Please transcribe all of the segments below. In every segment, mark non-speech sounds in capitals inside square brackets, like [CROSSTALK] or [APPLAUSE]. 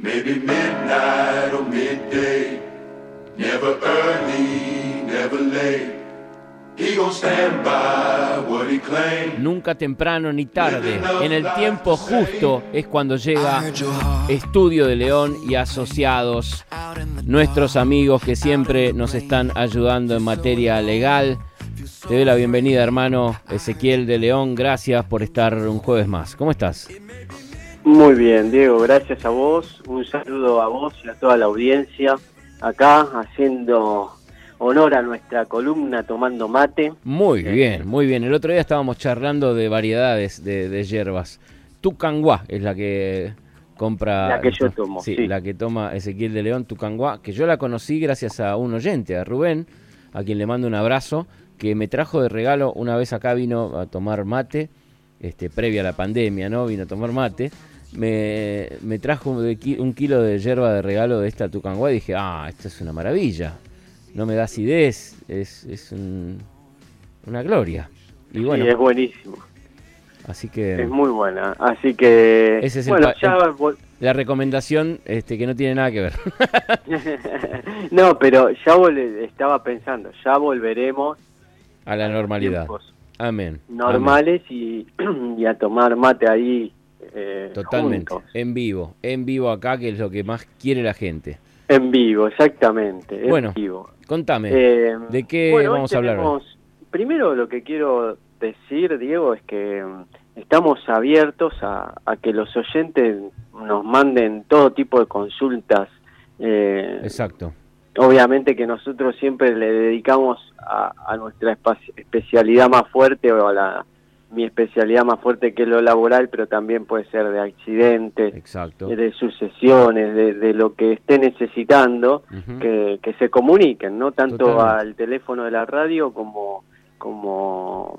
Maybe midnight or midday. Never early, never late. He gon' stand by what he claimed. Nunca temprano ni tarde, en el tiempo justo es cuando llega Estudio de León y asociados, nuestros amigos que siempre nos están ayudando en materia legal. Te doy la bienvenida, hermano Ezequiel de León. Gracias por estar un jueves más. ¿Cómo estás? Muy bien, Diego, gracias a vos. Un saludo a vos y a toda la audiencia. Acá haciendo honor a nuestra columna tomando mate. Muy bien, muy bien. El otro día estábamos charlando de variedades de, hierbas. Tucanguá es la que compra. La que yo tomo. Sí, la que toma Ezequiel de León, Tucanguá, que yo la conocí gracias a un oyente, a Rubén, a quien le mando un abrazo, que me trajo de regalo una vez acá, vino a tomar mate, este, previa a la pandemia, ¿no? Vino a tomar mate. Me, me trajo un kilo de hierba de regalo de esta Tucanguá y dije, ah, esto es una maravilla no me da acidez, es, es una gloria. Y bueno, es buenísimo. Así que... Es muy buena, así que... Ese es la recomendación este, que no tiene nada que ver. [LAUGHS] no, pero ya estaba pensando, ya volveremos a la normalidad. Amén. Normales [CLEARS THROAT] Y, a tomar mate ahí. Eh, Totalmente, en vivo, en vivo acá, que es lo que más quiere la gente. En vivo, exactamente. En bueno, vivo. contame, eh, ¿de qué vamos a hablar Primero lo que quiero decir, Diego, es que mm, estamos abiertos a, que los oyentes nos manden todo tipo de consultas. Eh, Exacto. Obviamente que nosotros siempre le dedicamos a, a nuestra especialidad más fuerte o a la mi especialidad más fuerte que es lo laboral, pero también puede ser de accidentes, de sucesiones, de, lo que esté necesitando, que, se comuniquen, ¿no? Tanto al teléfono de la radio como como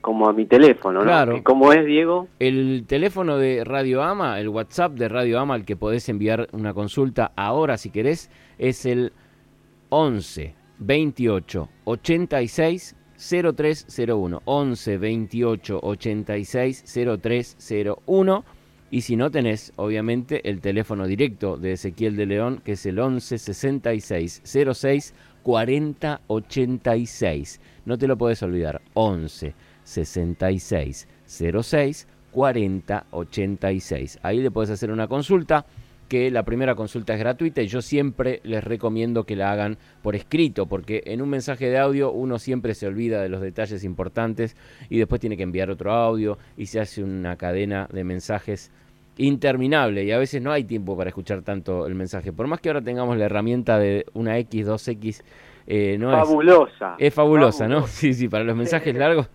como a mi teléfono, ¿no? Claro. ¿Cómo es, Diego? El teléfono de Radio Ama, el WhatsApp de Radio Ama al que podés enviar una consulta ahora si querés, es el 11 28 86 0301 11 28 86 0301 y si no tenés obviamente el teléfono directo de Ezequiel de León que es el 11 66 06 40 86 no te lo puedes olvidar 11 66 06 40 86 ahí le puedes hacer una consulta que la primera consulta es gratuita y yo siempre les recomiendo que la hagan por escrito, porque en un mensaje de audio uno siempre se olvida de los detalles importantes y después tiene que enviar otro audio y se hace una cadena de mensajes interminable y a veces no hay tiempo para escuchar tanto el mensaje. Por más que ahora tengamos la herramienta de una X, 2X, eh, no fabulosa. Es, fabulosa, ¿no? [LAUGHS] Sí, sí, para los mensajes largos.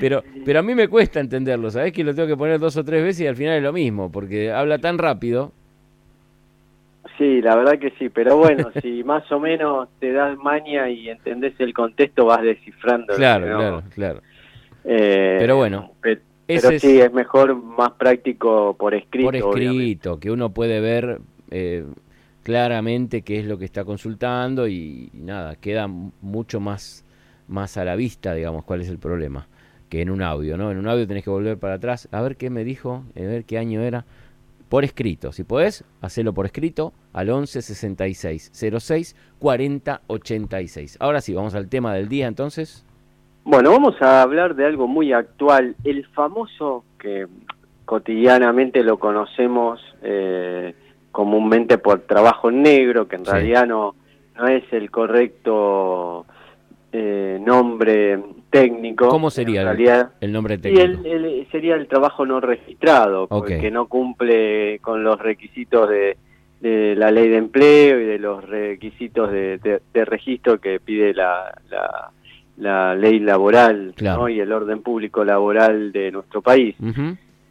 Pero, pero a mí me cuesta entenderlo, ¿sabes? Que lo tengo que poner dos o tres veces y al final es lo mismo, porque habla tan rápido Sí, la verdad que sí, pero bueno, si [LAUGHS] más o menos te das maña y entendés el contexto, vas descifrando. Claro, claro, claro. Eh, pero bueno. Pero, sí, es mejor, más práctico por escrito. Por escrito, que uno puede ver eh, claramente qué es lo que está consultando y, nada, queda mucho más, más a la vista, digamos, cuál es el problema, que en un audio, ¿no? En un audio tenés que volver para atrás, a ver qué me dijo, a ver qué año era por escrito. Si podés, hacelo por escrito al 11 66 06 40 86. Ahora sí, vamos al tema del día entonces. Bueno, vamos a hablar de algo muy actual, el famoso que cotidianamente lo conocemos eh, comúnmente por trabajo negro, que en realidad no, no es el correcto eh, nombre técnico. ¿Cómo sería el nombre técnico? Y sería el trabajo no registrado, que no cumple con los requisitos de, la ley de empleo y de los requisitos de, registro que pide la, la, ley laboral y el orden público laboral de nuestro país.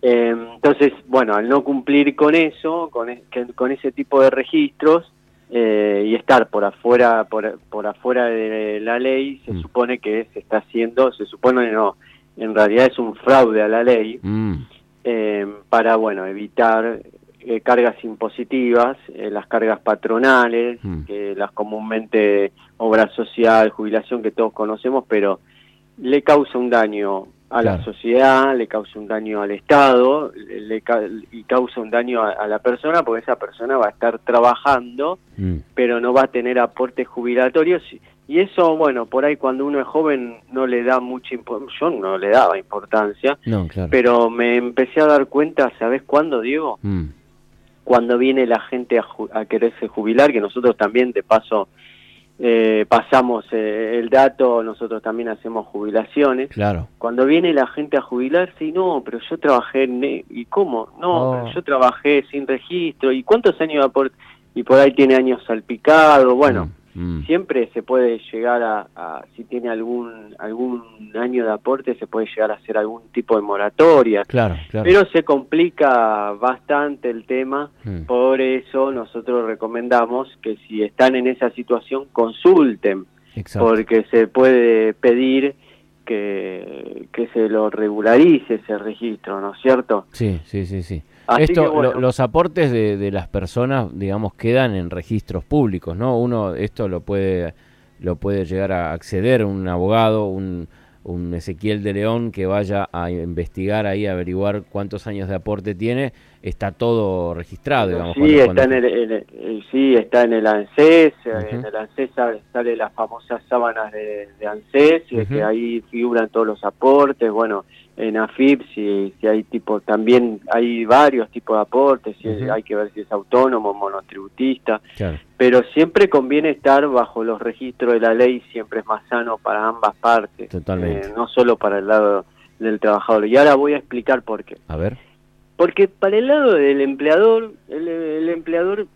Eh, entonces, bueno, al no cumplir con eso, con, con ese tipo de registros, eh, y estar por afuera por, por afuera de la ley se mm. supone que se está haciendo se supone no en realidad es un fraude a la ley mm. eh, para bueno evitar eh, cargas impositivas las cargas patronales mm. que las comúnmente obra social jubilación que todos conocemos pero le causa un daño a la sociedad, le causa un daño al Estado le, y causa un daño a, la persona porque esa persona va a estar trabajando, mm. pero no va a tener aportes jubilatorios. Y eso, bueno, por ahí cuando uno es joven no le da mucha importancia, yo no le daba importancia, pero me empecé a dar cuenta, ¿sabes cuándo, Diego? Mm. Cuando viene la gente a, a quererse jubilar, que nosotros también de paso eh, pasamos eh, el dato, nosotros también hacemos jubilaciones. Claro. Cuando viene la gente a jubilarse, y no, pero yo trabajé en... ¿Y cómo? No, oh. yo trabajé sin registro. ¿Y cuántos años? Y por ahí tiene años salpicado. Bueno, mm. Mm. Siempre se puede llegar a, si tiene algún algún año de aporte, se puede llegar a hacer algún tipo de moratoria. Claro, Pero se complica bastante el tema, mm. por eso nosotros recomendamos que si están en esa situación consulten, porque se puede pedir que, que se lo regularice ese registro, ¿no es cierto? Sí, sí, sí, sí. Esto, los aportes de, de, las personas, digamos, quedan en registros públicos, ¿no? Uno esto lo puede lo puede llegar a acceder un abogado, un, un Ezequiel de León que vaya a investigar ahí, a averiguar cuántos años de aporte tiene, está todo registrado, digamos. Sí, está, En el, sí está en el ANSES, en el ANSES sale, las famosas sábanas de, ANSES, y que ahí figuran todos los aportes, bueno, en AFIP si, si hay tipo, también hay varios tipos de aportes, si hay que ver si es autónomo, monotributista, pero siempre conviene estar bajo los registros de la ley, siempre es más sano para ambas partes, Totalmente. Eh, no solo para el lado del trabajador. Y ahora voy a explicar por qué. A ver. Porque para el lado del empleador, el, empleador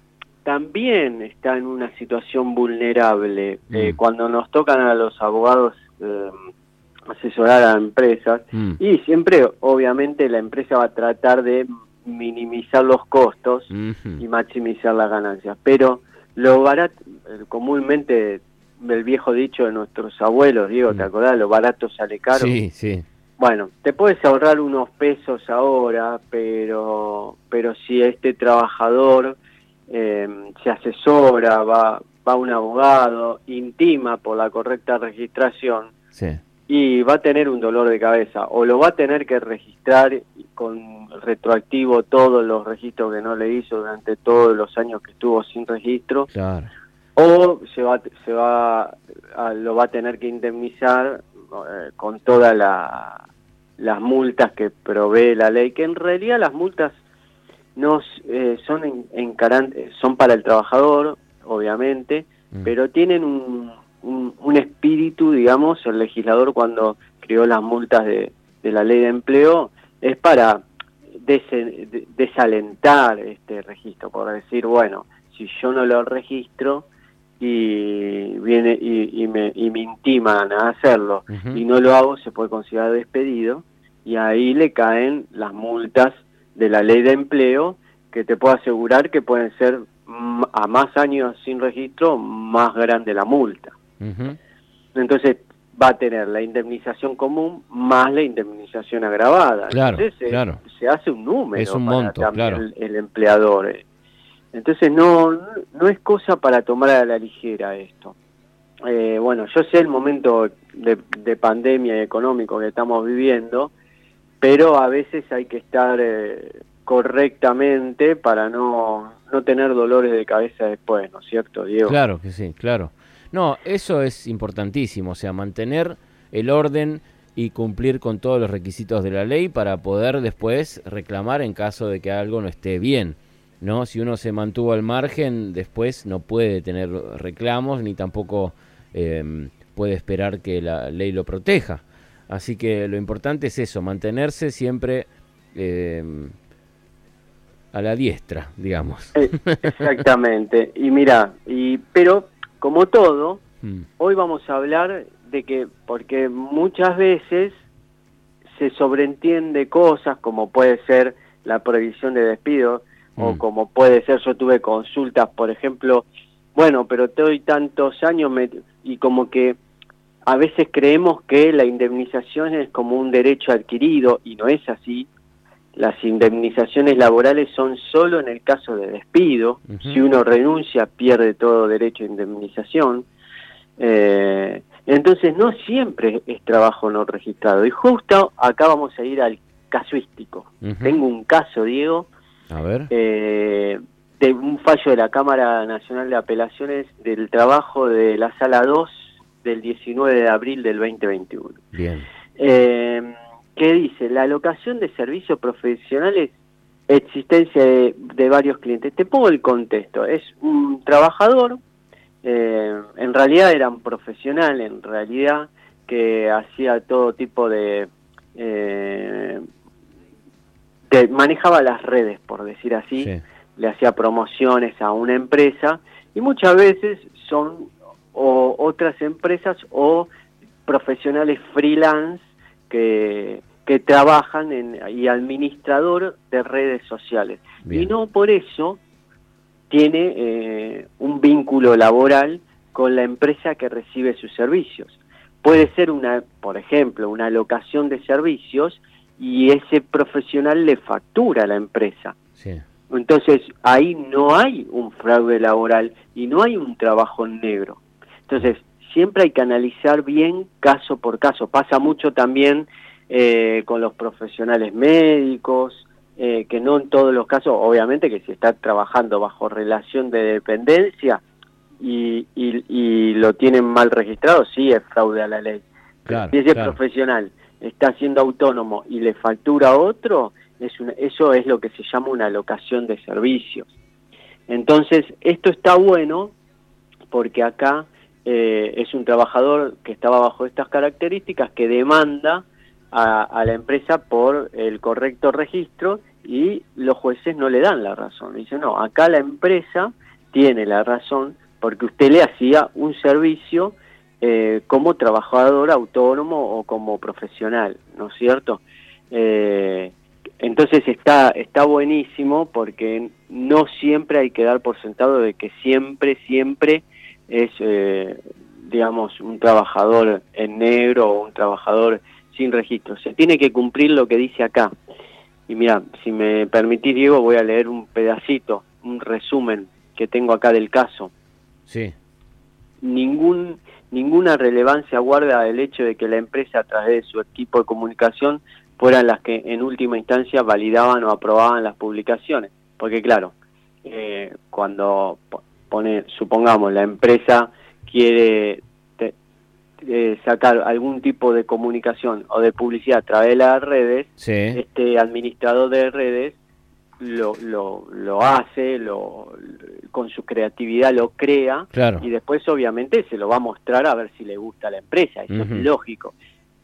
también está en una situación vulnerable. Eh, mm. cuando nos tocan a los abogados eh, asesorar a empresas mm. y siempre obviamente la empresa va a tratar de minimizar los costos y maximizar las ganancias. Pero lo barato comúnmente el viejo dicho de nuestros abuelos Diego te mm. acordás lo barato sale caro. Sí sí. Bueno te puedes ahorrar unos pesos ahora pero pero si este trabajador eh, se asesora va va un abogado intima por la correcta registración sí y va a tener un dolor de cabeza o lo va a tener que registrar con retroactivo todos los registros que no le hizo durante todos los años que estuvo sin registro o se va se va lo va a tener que indemnizar eh, con todas las multas que provee la ley que en realidad las multas no eh, son en, son para el trabajador obviamente mm. pero tienen un un, espíritu, digamos, el legislador cuando creó las multas de, la ley de empleo, es para desalentar este registro, por decir, bueno, si yo no lo registro y viene y, me, y me intiman a hacerlo y no lo hago, se puede considerar despedido y ahí le caen las multas de la ley de empleo que te puedo asegurar que pueden ser a más años sin registro más grande la multa. Entonces va a tener la indemnización común más la indemnización agravada. Claro, Entonces, claro. Se, hace un número es un monto, claro. el, empleador. Eh. Entonces no, no es cosa para tomar a la ligera esto. Eh, bueno, yo sé el momento de, pandemia económico que estamos viviendo, pero a veces hay que estar eh, correctamente para no, no tener dolores de cabeza después, ¿no es cierto, Diego? Claro que sí, claro. No, eso es importantísimo, o sea, mantener el orden y cumplir con todos los requisitos de la ley para poder después reclamar en caso de que algo no esté bien. ¿no? Si uno se mantuvo al margen, después no puede tener reclamos ni tampoco em, puede esperar que la ley lo proteja. Así que lo importante es eso, mantenerse siempre em, a la diestra, digamos. Eh, exactamente. Y mira, y pero como todo, mm. hoy vamos a hablar de que, porque muchas veces se sobreentiende cosas como puede ser la prohibición de despido o mm. como puede ser, yo tuve consultas, por ejemplo, bueno, pero te doy tantos años y como que a veces creemos que la indemnización es como un derecho adquirido y no es así las indemnizaciones laborales son solo en el caso de despido. Si uno renuncia, pierde todo derecho a indemnización. Eh, Entonces no siempre es trabajo no registrado. Y justo acá vamos a ir al casuístico. Tengo un caso, Diego, a ver. Eh, de un fallo de la Cámara Nacional de Apelaciones del trabajo de la Sala 2 del 19 de abril del 2021. Bien. Eh, que dice, la alocación de servicios profesionales, existencia de, varios clientes. Te pongo el contexto, es un trabajador, eh, en realidad era un profesional, en realidad que hacía todo tipo de, eh, manejaba las redes, por decir así, le hacía promociones a una empresa y muchas veces son o otras empresas o profesionales freelance que, que trabajan en, y administrador de redes sociales. Y no por eso tiene eh, un vínculo laboral con la empresa que recibe sus servicios. Puede ser una, por ejemplo, una locación de servicios y ese profesional le factura a la empresa. Entonces ahí no hay un fraude laboral y no hay un trabajo negro. Entonces siempre hay que analizar bien caso por caso. Pasa mucho también eh, con los profesionales médicos, eh, que no en todos los casos, obviamente que si está trabajando bajo relación de dependencia y, y, lo tienen mal registrado, sí es fraude a la ley. si ese profesional está siendo autónomo y le factura a otro, es eso es lo que se llama una alocación de servicios. Entonces, esto está bueno porque acá eh, es un trabajador que estaba bajo estas características que demanda a, la empresa por el correcto registro y los jueces no le dan la razón. Dicen, no, acá la empresa tiene la razón porque usted le hacía un servicio eh, como trabajador autónomo o como profesional, ¿no es cierto? Eh, entonces está, está buenísimo porque no siempre hay que dar por sentado de que siempre, siempre es, eh, digamos, un trabajador en negro o un trabajador sin registro. Se tiene que cumplir lo que dice acá. Y mira, si me permitís, Diego, voy a leer un pedacito, un resumen que tengo acá del caso. Sí. Ningún, ninguna relevancia guarda el hecho de que la empresa, a través de su equipo de comunicación, fueran las que en última instancia validaban o aprobaban las publicaciones. Porque claro, eh, cuando pone, supongamos, la empresa quiere eh, sacar algún tipo de comunicación o de publicidad a través de las redes, este administrador de redes lo, lo, lo hace, lo, con su creatividad lo crea y después obviamente se lo va a mostrar a ver si le gusta a la empresa, eso es lógico.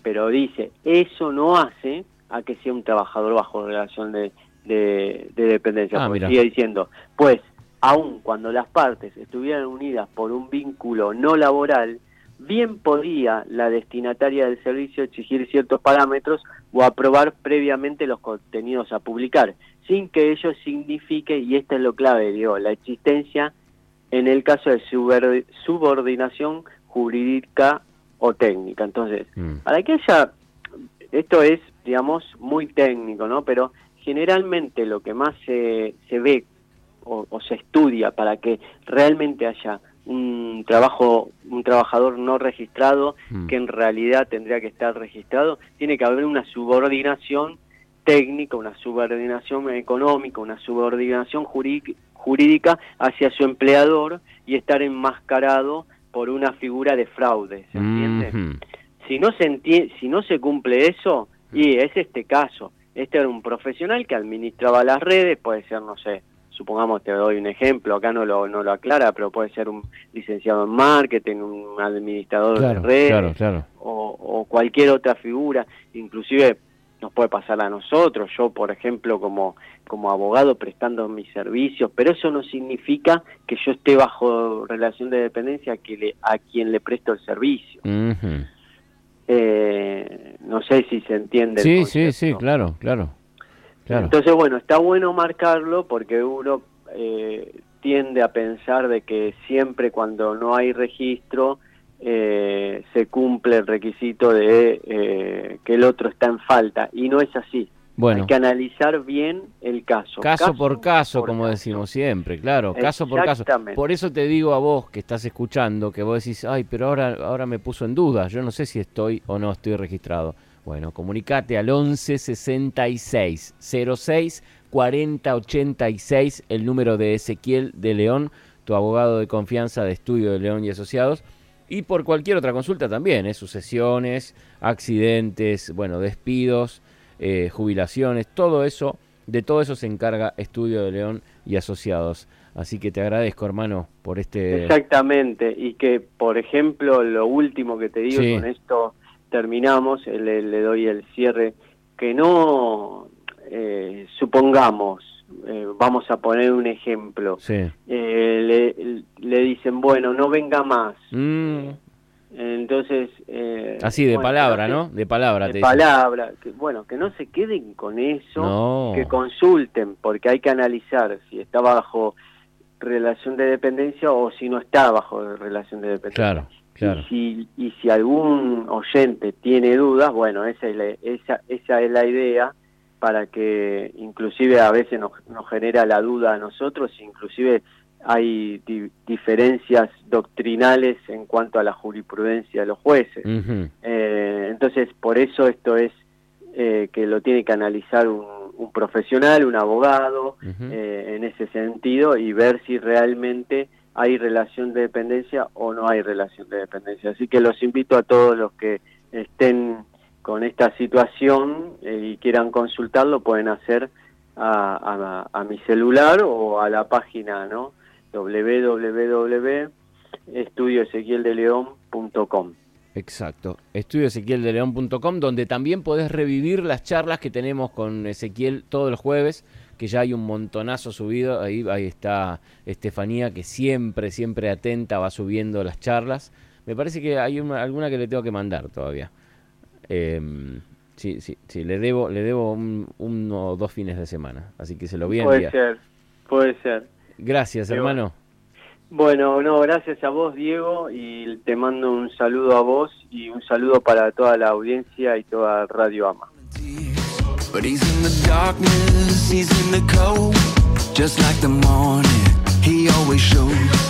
Pero dice, eso no hace a que sea un trabajador bajo relación de, de, dependencia. Ah, sigue diciendo, pues aun cuando las partes estuvieran unidas por un vínculo no laboral, bien podía la destinataria del servicio exigir ciertos parámetros o aprobar previamente los contenidos a publicar, sin que ello signifique, y esto es lo clave, digo, la existencia en el caso de subordinación jurídica o técnica. Entonces, mm. para que haya, esto es, digamos, muy técnico, ¿no? Pero generalmente lo que más se, se ve o, se estudia para que realmente haya un trabajo un trabajador no registrado mm. que en realidad tendría que estar registrado tiene que haber una subordinación técnica una subordinación económica una subordinación jurídica hacia su empleador y estar enmascarado por una figura de fraude ¿se entiende? si no se si no se cumple eso y es este caso este era un profesional que administraba las redes puede ser no sé supongamos, te doy un ejemplo, acá no lo, no lo aclara, pero puede ser un licenciado en marketing, un administrador de redes, O, o, cualquier otra figura, inclusive nos puede pasar a nosotros, yo por ejemplo como, como abogado prestando mis servicios, pero eso no significa que yo esté bajo relación de dependencia que le, a quien le presto el servicio. eh, no sé si se entiende. Sí, sí, sí, claro, claro. Entonces, bueno, está bueno marcarlo porque uno eh, tiende a pensar de que siempre cuando no hay registro eh, se cumple el requisito de eh, que el otro está en falta y no es así. Bueno. Hay que analizar bien el caso. Caso, por caso, como decimos siempre, claro, caso por caso. Por eso te digo a vos que estás escuchando, que vos decís, ay, pero ahora, ahora me puso en duda, yo no sé si estoy o no estoy registrado. Bueno, comunicate al 11 66 06 40 86, el número de Ezequiel de León, tu abogado de confianza de estudio de León y Asociados. Y por cualquier otra consulta también, ¿eh? sucesiones, accidentes, bueno, despidos, eh, jubilaciones, todo eso, de todo eso se encarga Estudio de León y Asociados. Así que te agradezco, hermano, por este... Exactamente, y que, por ejemplo, lo último que te digo, con esto terminamos, le, le, doy el cierre, que no, eh, supongamos, eh, vamos a poner un ejemplo, le, le, dicen, bueno, no venga más. Mm. Entonces... Eh, Así, de palabra, ¿no? De palabra. De palabra. Que, bueno, que no se queden con eso, que consulten, porque hay que analizar si está bajo relación de dependencia o si no está bajo relación de dependencia. Claro, claro. Y si, y si algún oyente tiene dudas, bueno, esa es la, esa, esa es la idea para que inclusive a veces nos, nos genera la duda a nosotros, inclusive hay diferencias doctrinales en cuanto a la jurisprudencia de los jueces. eh, entonces, por eso esto es eh, que lo tiene que analizar un, un profesional, un abogado, eh, en ese sentido, y ver si realmente hay relación de dependencia o no hay relación de dependencia. Así que los invito a todos los que estén con esta situación eh, y quieran consultarlo, pueden hacer a, mi celular o a la página, ¿no? www.estudioezequieldeleón.com. Exacto, estudioezequieldeleón.com, donde también podés revivir las charlas que tenemos con Ezequiel todos los jueves, que ya hay un montonazo subido, ahí, ahí está Estefanía, que siempre, siempre atenta, va subiendo las charlas. Me parece que hay alguna que le tengo que mandar todavía. Em, sí, sí, sí, le debo, le debo un, uno o dos fines de semana, así que se lo voy a enviar. Puede ser, puede ser. Gracias, hermano. Bueno, no, gracias a vos, Diego, y te mando un saludo a vos y un saludo para toda la audiencia y toda Radio Ama. But he's in the darkness, he's in the cold, just like the morning he always shows.